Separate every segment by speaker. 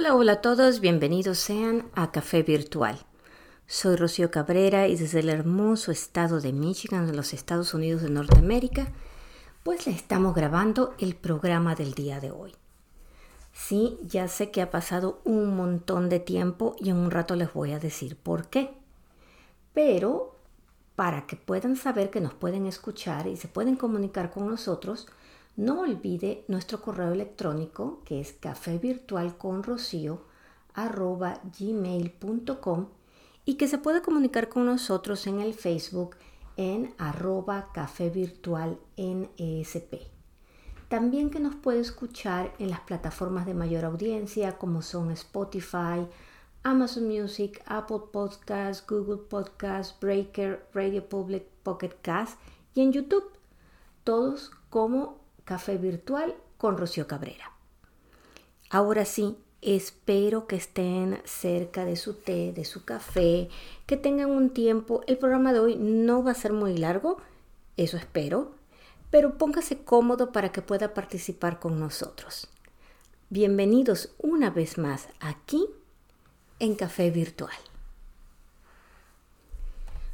Speaker 1: Hola, hola a todos, bienvenidos sean a Café Virtual. Soy Rocío Cabrera y desde el hermoso estado de Michigan, en los Estados Unidos de Norteamérica, pues le estamos grabando el programa del día de hoy. Sí, ya sé que ha pasado un montón de tiempo y en un rato les voy a decir por qué. Pero para que puedan saber que nos pueden escuchar y se pueden comunicar con nosotros, no olvide nuestro correo electrónico que es cafevirtualconrocio.gmail.com y que se puede comunicar con nosotros en el Facebook en arroba café virtual NESP. También que nos puede escuchar en las plataformas de mayor audiencia como son Spotify, Amazon Music, Apple Podcasts, Google Podcasts, Breaker, Radio Public, Pocket Cast y en YouTube, todos como Café Virtual con Rocío Cabrera. Ahora sí, espero que estén cerca de su té, de su café, que tengan un tiempo. El programa de hoy no va a ser muy largo, eso espero, pero póngase cómodo para que pueda participar con nosotros. Bienvenidos una vez más aquí en Café Virtual.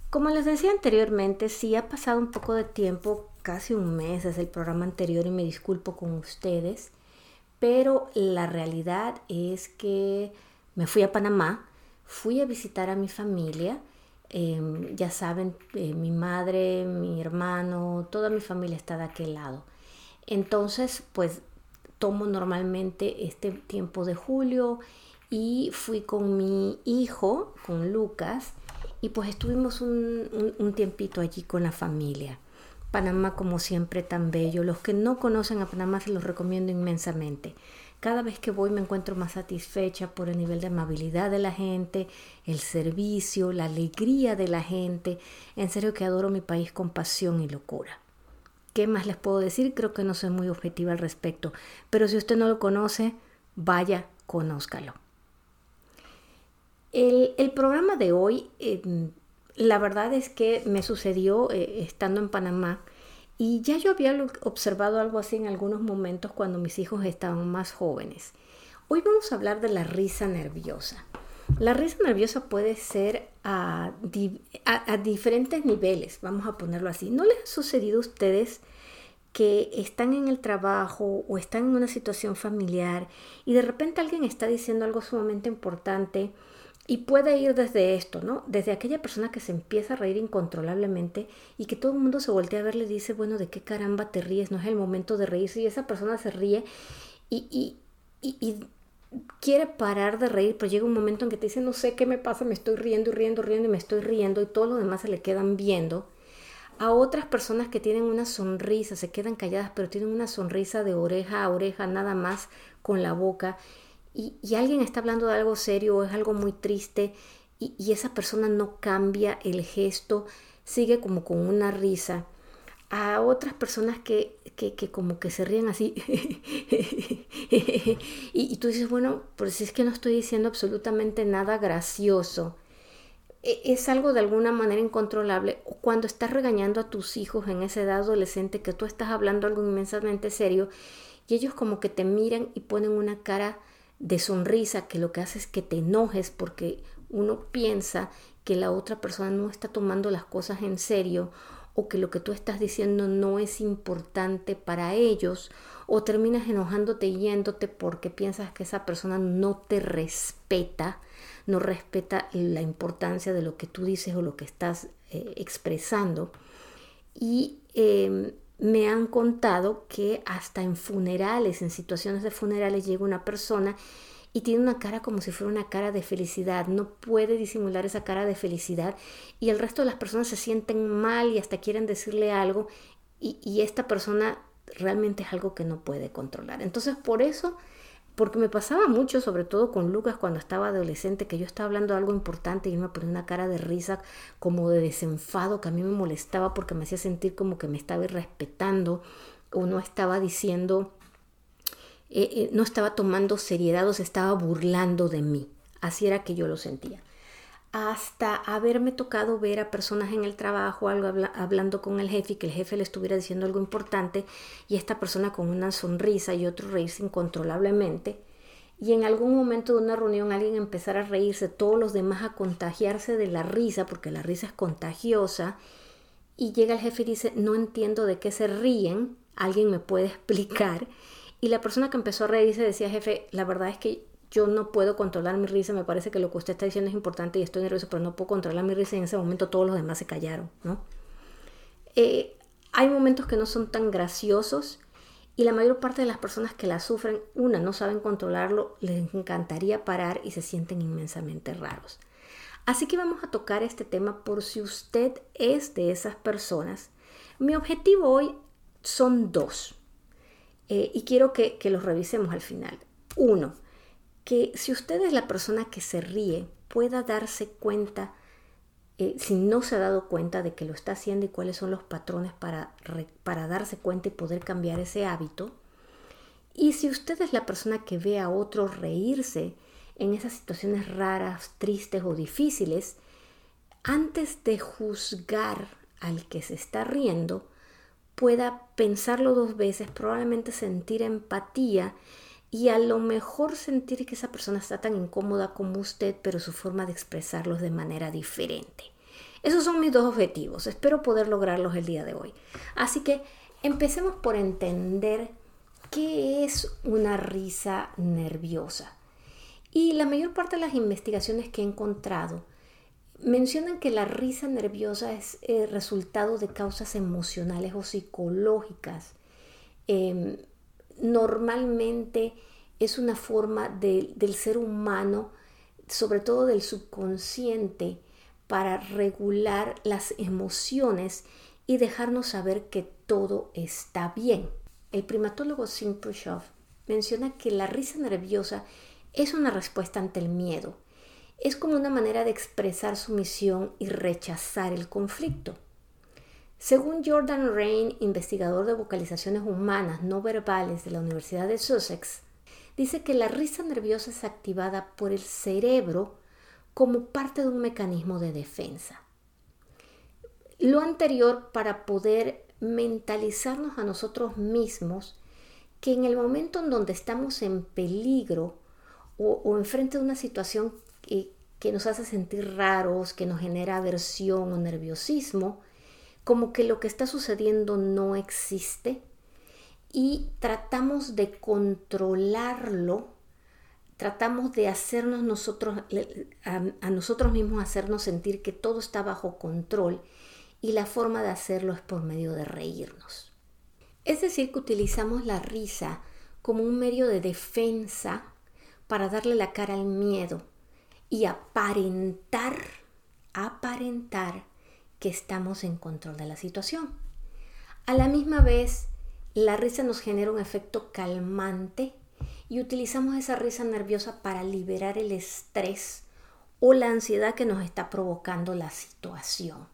Speaker 1: Como les decía anteriormente, sí ha pasado un poco de tiempo, casi un mes desde el programa anterior y me disculpo con ustedes, pero la realidad es que me fui a Panamá, fui a visitar a mi familia, em, ya saben, eh, mi madre, mi hermano, toda mi familia está de aquel lado. Entonces, pues tomo normalmente este tiempo de julio y fui con mi hijo, con Lucas, y pues estuvimos un, tiempito allí con la familia. Panamá como siempre tan bello. Los que no conocen a Panamá se los recomiendo inmensamente. Cada vez que voy me encuentro más satisfecha por el nivel de amabilidad de la gente, el servicio, la alegría de la gente. En serio que adoro mi país con pasión y locura. ¿Qué más les puedo decir? Creo que no soy muy objetiva al respecto. Pero si usted no lo conoce, vaya, conózcalo. El, programa de hoy, em, la verdad es que me sucedió eh, estando en Panamá y ya yo había observado algo así en algunos momentos cuando mis hijos estaban más jóvenes. Hoy vamos a hablar de la risa nerviosa. La risa nerviosa puede ser a, a, diferentes niveles, vamos a ponerlo así. ¿No les ha sucedido a ustedes que están en el trabajo o están en una situación familiar y de repente alguien está diciendo algo sumamente importante y puede ir desde esto, ¿no? Desde aquella persona que se empieza a reír incontrolablemente y que todo el mundo se voltea a ver, le dice, bueno, ¿de qué caramba te ríes? No es el momento de reírse. Y esa persona se ríe y, y, y, quiere parar de reír, pero llega un momento en que te dice, no sé qué me pasa, me estoy riendo y riendo, riendo y me estoy riendo y todo lo demás se le quedan viendo. A otras personas que tienen una sonrisa, se quedan calladas, pero tienen una sonrisa de oreja a oreja, nada más con la boca y, alguien está hablando de algo serio o es algo muy triste y, esa persona no cambia el gesto, sigue como con una risa. A otras personas que, que, como que se ríen así y, tú dices, bueno, pues es que no estoy diciendo absolutamente nada gracioso. E, es algo de alguna manera incontrolable. Cuando estás regañando a tus hijos en esa edad adolescente que tú estás hablando algo inmensamente serio y ellos como que te miran y ponen una cara de sonrisa que lo que hace es que te enojes porque uno piensa que la otra persona no está tomando las cosas en serio o que lo que tú estás diciendo no es importante para ellos o terminas enojándote y yéndote porque piensas que esa persona no te respeta, no respeta la importancia de lo que tú dices o lo que estás eh, expresando. Y em, me han contado que hasta en funerales, en situaciones de funerales, llega una persona y tiene una cara como si fuera una cara de felicidad, no puede disimular esa cara de felicidad y el resto de las personas se sienten mal y hasta quieren decirle algo y, y esta persona realmente es algo que no puede controlar. Entonces por eso porque me pasaba mucho, sobre todo con Lucas cuando estaba adolescente, que yo estaba hablando de algo importante y él me ponía una cara de risa, como de desenfado, que a mí me molestaba porque me hacía sentir como que me estaba irrespetando o no estaba diciendo, eh, eh, no estaba tomando seriedad o se estaba burlando de mí. Así era que yo lo sentía hasta haberme tocado ver a personas en el trabajo, algo hablando con el jefe y que el jefe le estuviera diciendo algo importante y esta persona con una sonrisa y otro reírse incontrolablemente. y en algún momento de una reunión alguien empezara a reírse, todos los demás a contagiarse de la risa, porque la risa es contagiosa, y llega el jefe y dice, no entiendo de qué se ríen, alguien me puede explicar. Y la persona que empezó a reírse decía, jefe, la verdad es que yo no puedo controlar mi risa, me parece que lo que usted está diciendo es importante y estoy nervioso, pero no puedo controlar mi risa y en ese momento todos los demás se callaron, ¿no? Eh, hay momentos que no son tan graciosos y la mayor parte de las personas que la sufren, una, no saben controlarlo, les encantaría parar y se sienten inmensamente raros. Así que vamos a tocar este tema por si usted es de esas personas. Mi objetivo hoy son dos eh, y quiero que, que los revisemos al final. Uno, que si usted es la persona que se ríe, pueda darse cuenta, eh, si no se ha dado cuenta de que lo está haciendo y cuáles son los patrones para, para darse cuenta y poder cambiar ese hábito. Y si usted es la persona que ve a otros reírse en esas situaciones raras, tristes o difíciles, antes de juzgar al que se está riendo, pueda pensarlo dos veces, probablemente sentir empatía y a lo mejor sentir que esa persona está tan incómoda como usted, pero su forma de expresarlos de manera diferente. Esos son mis dos objetivos. Espero poder lograrlos el día de hoy. Así que empecemos por entender qué es una risa nerviosa. Y la mayor parte de las investigaciones que he encontrado mencionan que la risa nerviosa es el resultado de causas emocionales o psicológicas. Em, normalmente es una forma del ser humano, sobre todo del subconsciente, para regular las emociones y dejarnos saber que todo está bien. El primatólogo Sim menciona que la risa nerviosa es una respuesta ante el miedo. Es como una manera de expresar sumisión y rechazar el conflicto. Según Jordan Rain, investigador de vocalizaciones humanas no verbales de la Universidad de Sussex, dice que la risa nerviosa es activada por el cerebro como parte de un mecanismo de defensa. Lo anterior para poder mentalizarnos a nosotros mismos que en el momento en donde estamos en peligro o, enfrente de una situación que nos hace sentir raros, que nos genera aversión o nerviosismo, como que lo que está sucediendo no existe y tratamos de controlarlo, tratamos de hacernos nosotros, a, nosotros mismos hacernos sentir que todo está bajo control y la forma de hacerlo es por medio de reírnos. Es decir, que utilizamos la risa como un medio de defensa para darle la cara al miedo y aparentar, aparentar que estamos en control de la situación. A la misma vez, la risa nos genera un efecto calmante y utilizamos esa risa nerviosa para liberar el estrés o la ansiedad que nos está provocando la situación.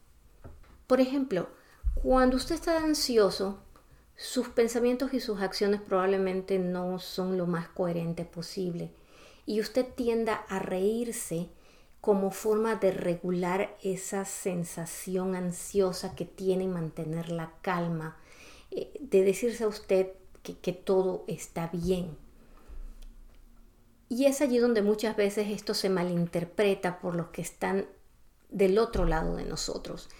Speaker 1: Por ejemplo, cuando usted está ansioso, sus pensamientos y sus acciones probablemente no son lo más coherente posible y usted tienda a reírse como forma de regular esa sensación ansiosa que tiene y mantener la calma, eh, de decirse a usted que, que todo está bien. Y es allí donde muchas veces esto se malinterpreta por los que están del otro lado de nosotros.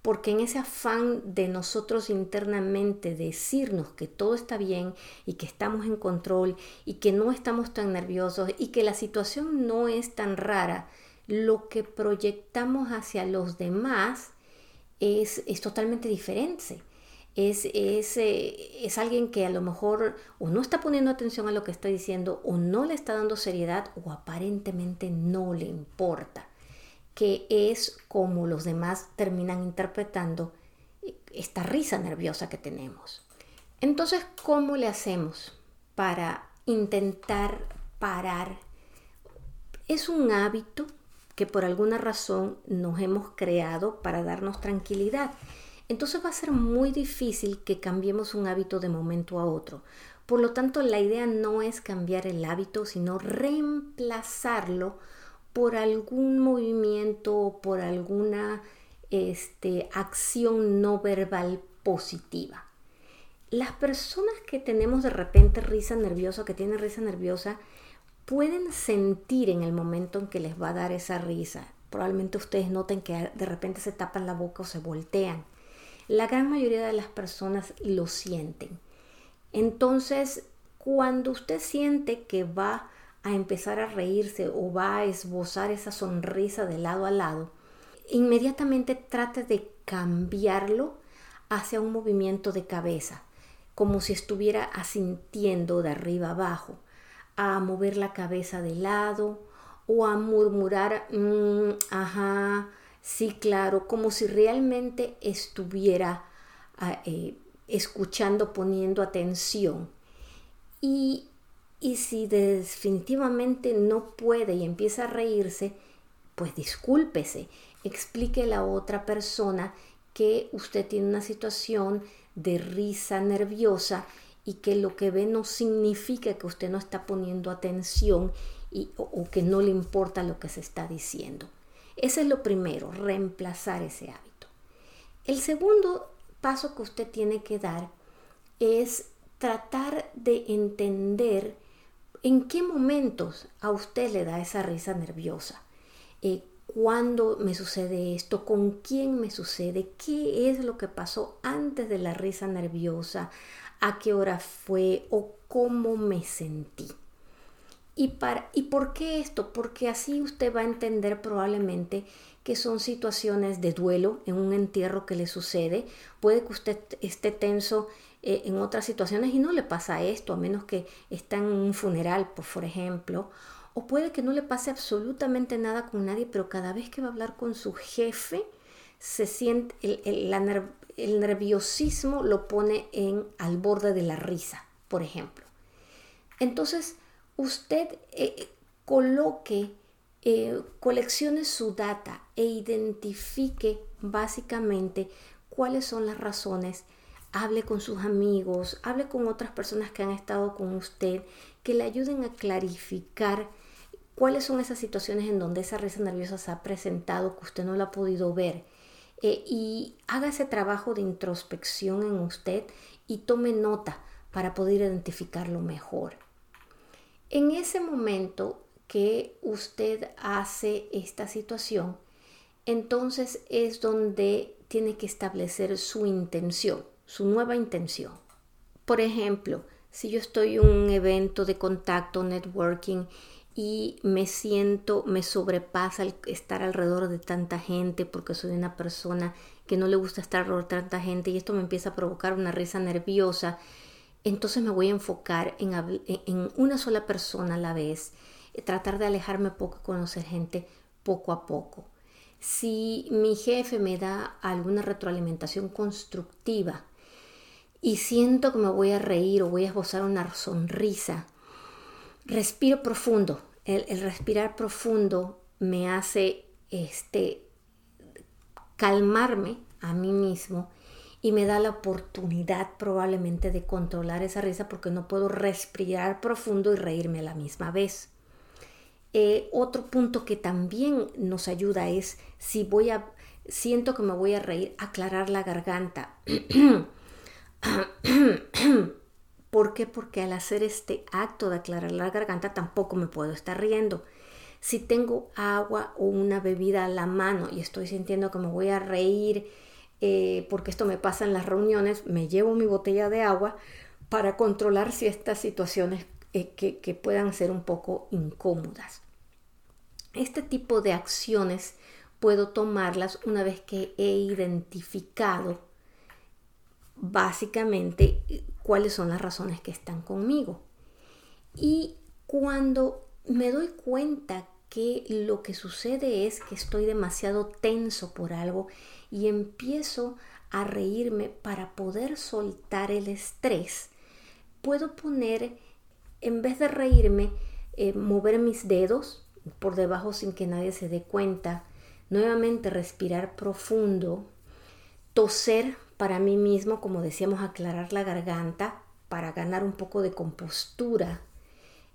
Speaker 1: Porque en ese afán de nosotros internamente decirnos que todo está bien y que estamos en control y que no estamos tan nerviosos y que la situación no es tan rara, lo que proyectamos hacia los demás es, totalmente diferente. Es, es, eh, es, alguien que a lo mejor o no está poniendo atención a lo que está diciendo o no le está dando seriedad o aparentemente no le importa, que es como los demás terminan interpretando esta risa nerviosa que tenemos. Entonces, ¿cómo le hacemos para intentar parar? Es un hábito que por alguna razón nos hemos creado para darnos tranquilidad. Entonces va a ser muy difícil que cambiemos un hábito de momento a otro. Por lo tanto, la idea no es cambiar el hábito, sino reemplazarlo por algún movimiento o por alguna este, acción no verbal positiva. Las personas que tenemos de repente risa nerviosa, que tienen risa nerviosa, pueden sentir en el momento en que les va a dar esa risa. Probablemente ustedes noten que de repente se tapan la boca o se voltean. La gran mayoría de las personas lo sienten. Entonces, cuando usted siente que va a empezar a reírse o va a esbozar esa sonrisa de lado a lado, inmediatamente trate de cambiarlo hacia un movimiento de cabeza, como si estuviera asintiendo de arriba abajo, a mover la cabeza de lado o a murmurar, mm, ajá, sí, claro, como si realmente estuviera ah, eh, escuchando, poniendo atención. Y y si definitivamente no puede y empieza a reírse, pues discúlpese, explique a la otra persona que usted tiene una situación de risa nerviosa y que lo que ve no significa que usted no está poniendo atención y, o, que no le importa lo que se está diciendo. Ese es lo primero, reemplazar ese hábito. El segundo paso que usted tiene que dar es tratar de entender ¿En qué momentos a usted le da esa risa nerviosa? Eh, ¿Cuándo me sucede esto? ¿Con quién me sucede? ¿Qué es lo que pasó antes de la risa nerviosa? ¿A qué hora fue? ¿O cómo me sentí? ¿Y, para, ¿Y por qué esto? Porque así usted va a entender probablemente que son situaciones de duelo en un entierro que le sucede. Puede que usted esté tenso eh, en otras situaciones y no le pasa esto, a menos que está en un funeral, por ejemplo. O puede que no le pase absolutamente nada con nadie, pero cada vez que va a hablar con su jefe, se siente el, nerviosismo lo pone en al borde de la risa, por ejemplo. Entonces, usted eh, coloque, eh, coleccione su data e identifique básicamente cuáles son las razones hable con sus amigos, hable con otras personas que han estado con usted, que le ayuden a clarificar cuáles son esas situaciones en donde esa risa nerviosa se ha presentado que usted no la ha podido ver. Eh, y haga ese trabajo de introspección en usted y tome nota para poder identificarlo mejor. En ese momento que usted hace esta situación, entonces es donde tiene que establecer su intención su nueva intención. Por ejemplo, si yo estoy en un evento de contacto, networking, y me siento, me sobrepasa el estar alrededor de tanta gente porque soy una persona que no le gusta estar alrededor de tanta gente y esto me empieza a provocar una risa nerviosa, entonces me voy a enfocar en, en una sola persona a la vez, tratar de alejarme poco, conocer gente poco a poco. Si mi jefe me da alguna retroalimentación constructiva, y siento que me voy a reír o voy a esbozar una sonrisa, respiro profundo. El, respirar profundo me hace este, calmarme a mí mismo y me da la oportunidad probablemente de controlar esa risa porque no puedo respirar profundo y reírme a la misma vez. Eh, otro punto que también nos ayuda es si voy a, siento que me voy a reír, aclarar la garganta. ¿Por qué? Porque al hacer este acto de aclarar la garganta tampoco me puedo estar riendo. Si tengo agua o una bebida a la mano y estoy sintiendo que me voy a reír, eh, porque esto me pasa en las reuniones, me llevo mi botella de agua para controlar si estas situaciones eh, que, que puedan ser un poco incómodas. Este tipo de acciones puedo tomarlas una vez que he identificado básicamente cuáles son las razones que están conmigo. Y cuando me doy cuenta que lo que sucede es que estoy demasiado tenso por algo y empiezo a reírme para poder soltar el estrés, puedo poner, en vez de reírme, eh, mover mis dedos por debajo sin que nadie se dé cuenta, nuevamente respirar profundo, toser para mí mismo, como decíamos, aclarar la garganta para ganar un poco de compostura.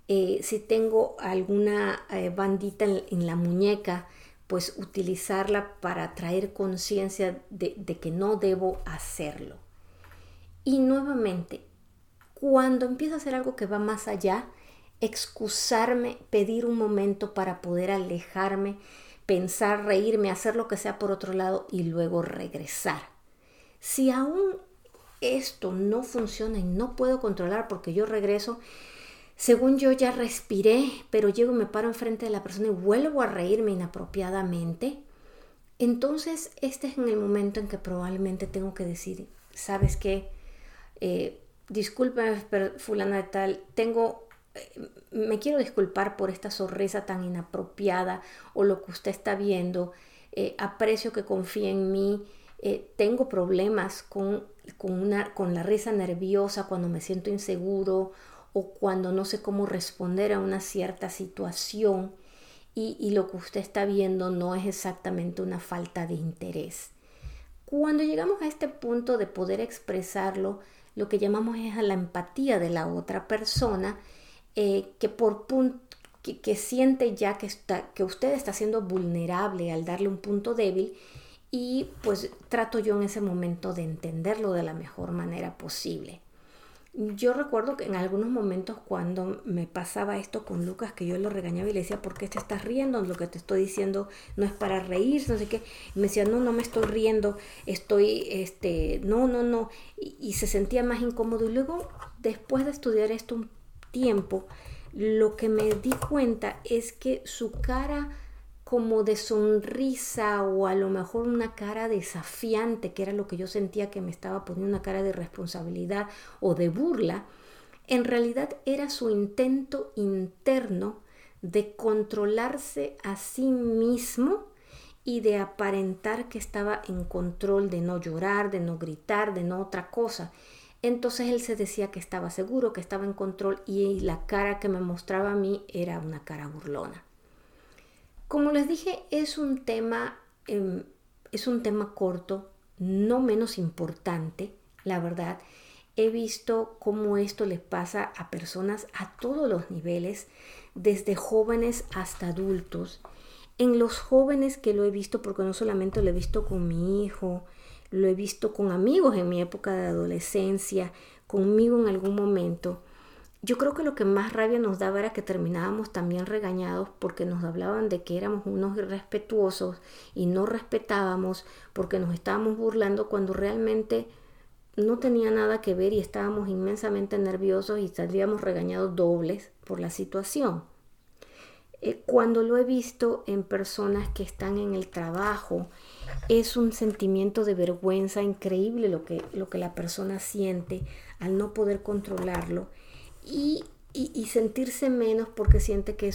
Speaker 1: Eh, si tengo alguna eh, bandita en, la muñeca, pues utilizarla para traer conciencia de, de que no debo hacerlo. Y nuevamente, cuando empiezo a hacer algo que va más allá, excusarme, pedir un momento para poder alejarme, pensar, reírme, hacer lo que sea por otro lado y luego regresar. Si aún esto no funciona y no puedo controlar porque yo regreso, según yo ya respiré, pero llego y me paro enfrente de la persona y vuelvo a reírme inapropiadamente, entonces este es el momento en que probablemente tengo que decir, ¿sabes qué? Eh, discúlpame, fulana de tal, tengo eh, me quiero disculpar por esta sonrisa tan inapropiada o lo que usted está viendo. Eh, aprecio que confíe en mí. Eh, tengo problemas con, con, una, con la risa nerviosa cuando me siento inseguro o cuando no sé cómo responder a una cierta situación y, lo que usted está viendo no es exactamente una falta de interés. Cuando llegamos a este punto de poder expresarlo, lo que llamamos es a la empatía de la otra persona, eh, que por que, siente ya que, está, que usted está siendo vulnerable al darle un punto débil y pues trato yo en ese momento de entenderlo de la mejor manera posible. Yo recuerdo que en algunos momentos cuando me pasaba esto con Lucas, que yo lo regañaba y le decía, ¿por qué te estás riendo? Lo que te estoy diciendo no es para reír, no sé qué. me decía, no, no me estoy riendo, estoy, este, no, no, no. Y se sentía más incómodo. Y luego, después de estudiar esto un tiempo, lo que me di cuenta es que su cara como de sonrisa o a lo mejor una cara desafiante, que era lo que yo sentía que me estaba poniendo una cara de responsabilidad o de burla, en realidad era su intento interno de controlarse a sí mismo y de aparentar que estaba en control, de no llorar, de no gritar, de no otra cosa. Entonces él se decía que estaba seguro, que estaba en control y la cara que me mostraba a mí era una cara burlona. Como les dije, es un tema, em, es un tema corto, no menos importante, la verdad. He visto cómo esto les pasa a personas a todos los niveles, desde jóvenes hasta adultos. En los jóvenes que lo he visto, porque no solamente lo he visto con mi hijo, lo he visto con amigos en mi época de adolescencia, conmigo en algún momento. Yo creo que lo que más rabia nos daba era que terminábamos también regañados porque nos hablaban de que éramos unos irrespetuosos y no respetábamos porque nos estábamos burlando cuando realmente no tenía nada que ver y estábamos inmensamente nerviosos y salíamos regañados dobles por la situación. Eh, cuando lo he visto en personas que están en el trajo, es un sentimiento de vergüenza increíble lo que, lo que la persona siente al no poder controlarlo y, sentirse menos porque siente que,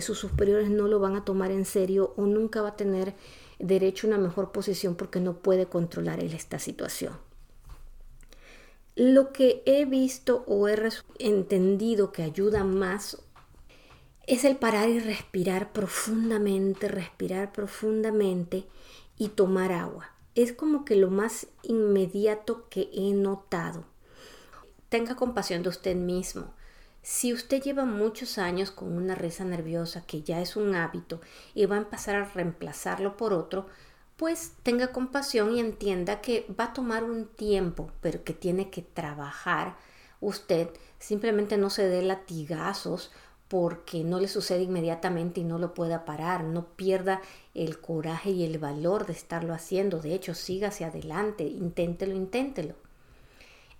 Speaker 1: sus superiores no lo van a tomar en serio o nunca va a tener derecho a una mejor posición porque no puede controlar esta situación. Lo que he visto o he entendido que ayuda más es el parar y respirar profundamente, respirar profundamente y tomar agua. Es como que lo más inmediato que he notado. Tenga compasión de usted mismo. Si usted lleva muchos años con una risa nerviosa que ya es un hábito y va a empezar a reemplazarlo por otro, pues tenga compasión y entienda que va a tomar un tiempo, pero que tiene que trabajar usted. Simplemente no se dé latigazos porque no le sucede inmediatamente y no lo pueda parar, no pierda el coraje y el valor de estarlo haciendo, de hecho, siga hacia adelante, inténtelo, inténtelo.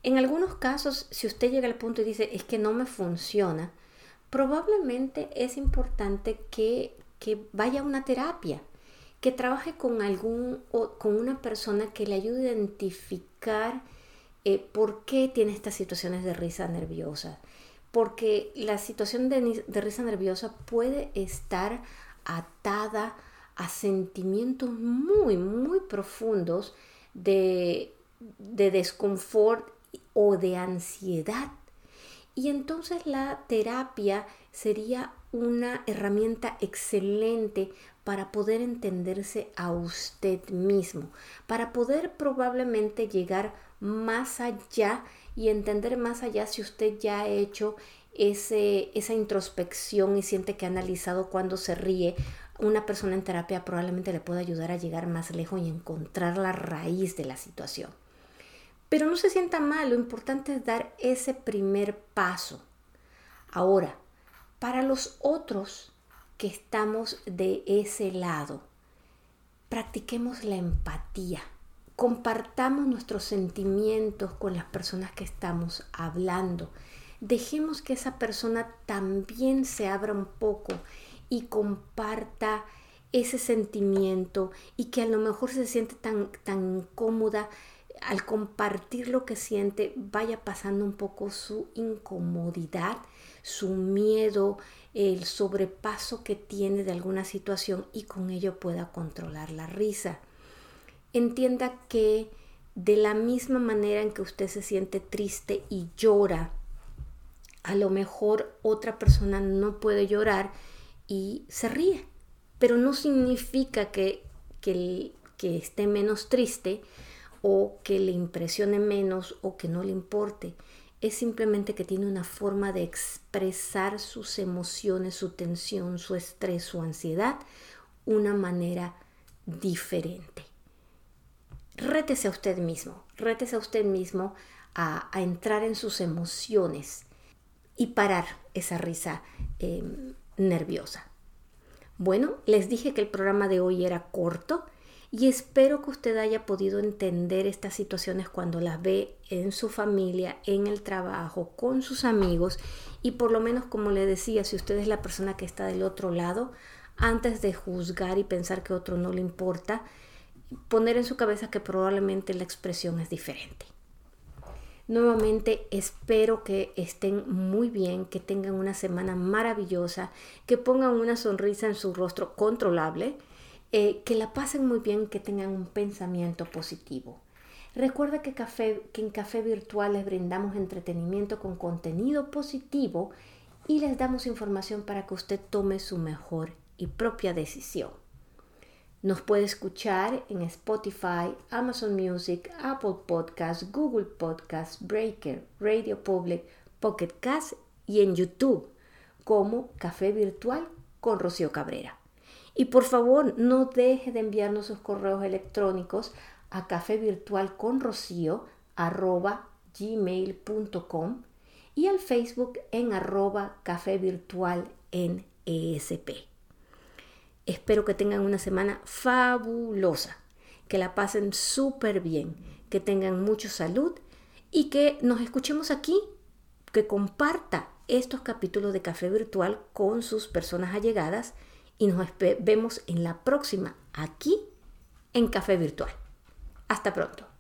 Speaker 1: En algunos casos, si usted llega al punto y dice, es que no me funciona, probablemente es importante que, que vaya a una terapia, que trabaje con algún o con una persona que le ayude a identificar eh, por qué tiene estas situaciones de risa nerviosa. Porque la situación de, risa nerviosa puede estar atada a sentimientos muy, muy profundos de, de desconfort o de ansiedad. Y entonces la terapia sería una herramienta excelente para poder entenderse a usted mismo, para poder probablemente llegar más allá y entender más allá si usted ya ha hecho ese, esa introspección y siente que ha analizado cuando se ríe, una persona en terapia probablemente le pueda ayudar a llegar más lejos y encontrar la raíz de la situación. Pero no se sienta mal, lo importante es dar ese primer paso. Ahora, Para los otros que estamos de ese lado, practiquemos la empatía. Compartamos nuestros sentimientos con las personas que estamos hablando. Dejemos que esa persona también se abra un poco y comparta ese sentimiento y que a lo mejor se siente tan, tan incómoda al compartir lo que siente vaya pasando un poco su incomodidad, su miedo, el sobrepaso que tiene de alguna situación y con ello pueda controlar la risa. Entienda que de la misma manera en que usted se siente triste y llora, a lo mejor otra persona no puede llorar y se ríe, pero no significa que, que, esté menos triste o que le impresione menos o que no le importe es simplemente que tiene una forma de expresar sus emociones, su tensión, su estrés, su ansiedad, una manera diferente. Rétese a usted mismo, rétese a usted mismo a, entrar en sus emociones y parar esa risa em, nerviosa. Bueno, les dije que el programa de hoy era corto y espero que usted haya podido entender estas situaciones cuando las ve en su familia, en el trabajo, con sus amigos y por lo menos como le decía, si usted es la persona que está del otro lado, antes de juzgar y pensar que otro no le importa, poner en su cabeza que probablemente la expresión es diferente. Nuevamente espero que estén muy bien, que tengan una semana maravillosa, que pongan una sonrisa en su rostro controlable eh, que la pasen muy bien, que tengan un pensamiento positivo. Recuerda que, que en Café Virtual les brindamos entretenimiento con contenido positivo y les damos información para que usted tome su mejor y propia decisión. Nos puede escuchar en Spotify, Amazon Music, Apple Podcasts, Google Podcasts, Breaker, Radio Public, Pocket Cast y en YouTube como Café Virtual con Rocío Cabrera. Y por favor, no deje de enviarnos sus correos electrónicos a cafevirtualconrocio.gmail.com y al Facebook en arroba café virtual en ESP. Espero que tengan una semana fabulosa, que la pasen súper bien, que tengan mucha salud y que nos escuchemos aquí, que comparta estos capítulos de Café Virtual con sus personas allegadas y nos vemos en la próxima aquí en Café Virtual. Hasta pronto.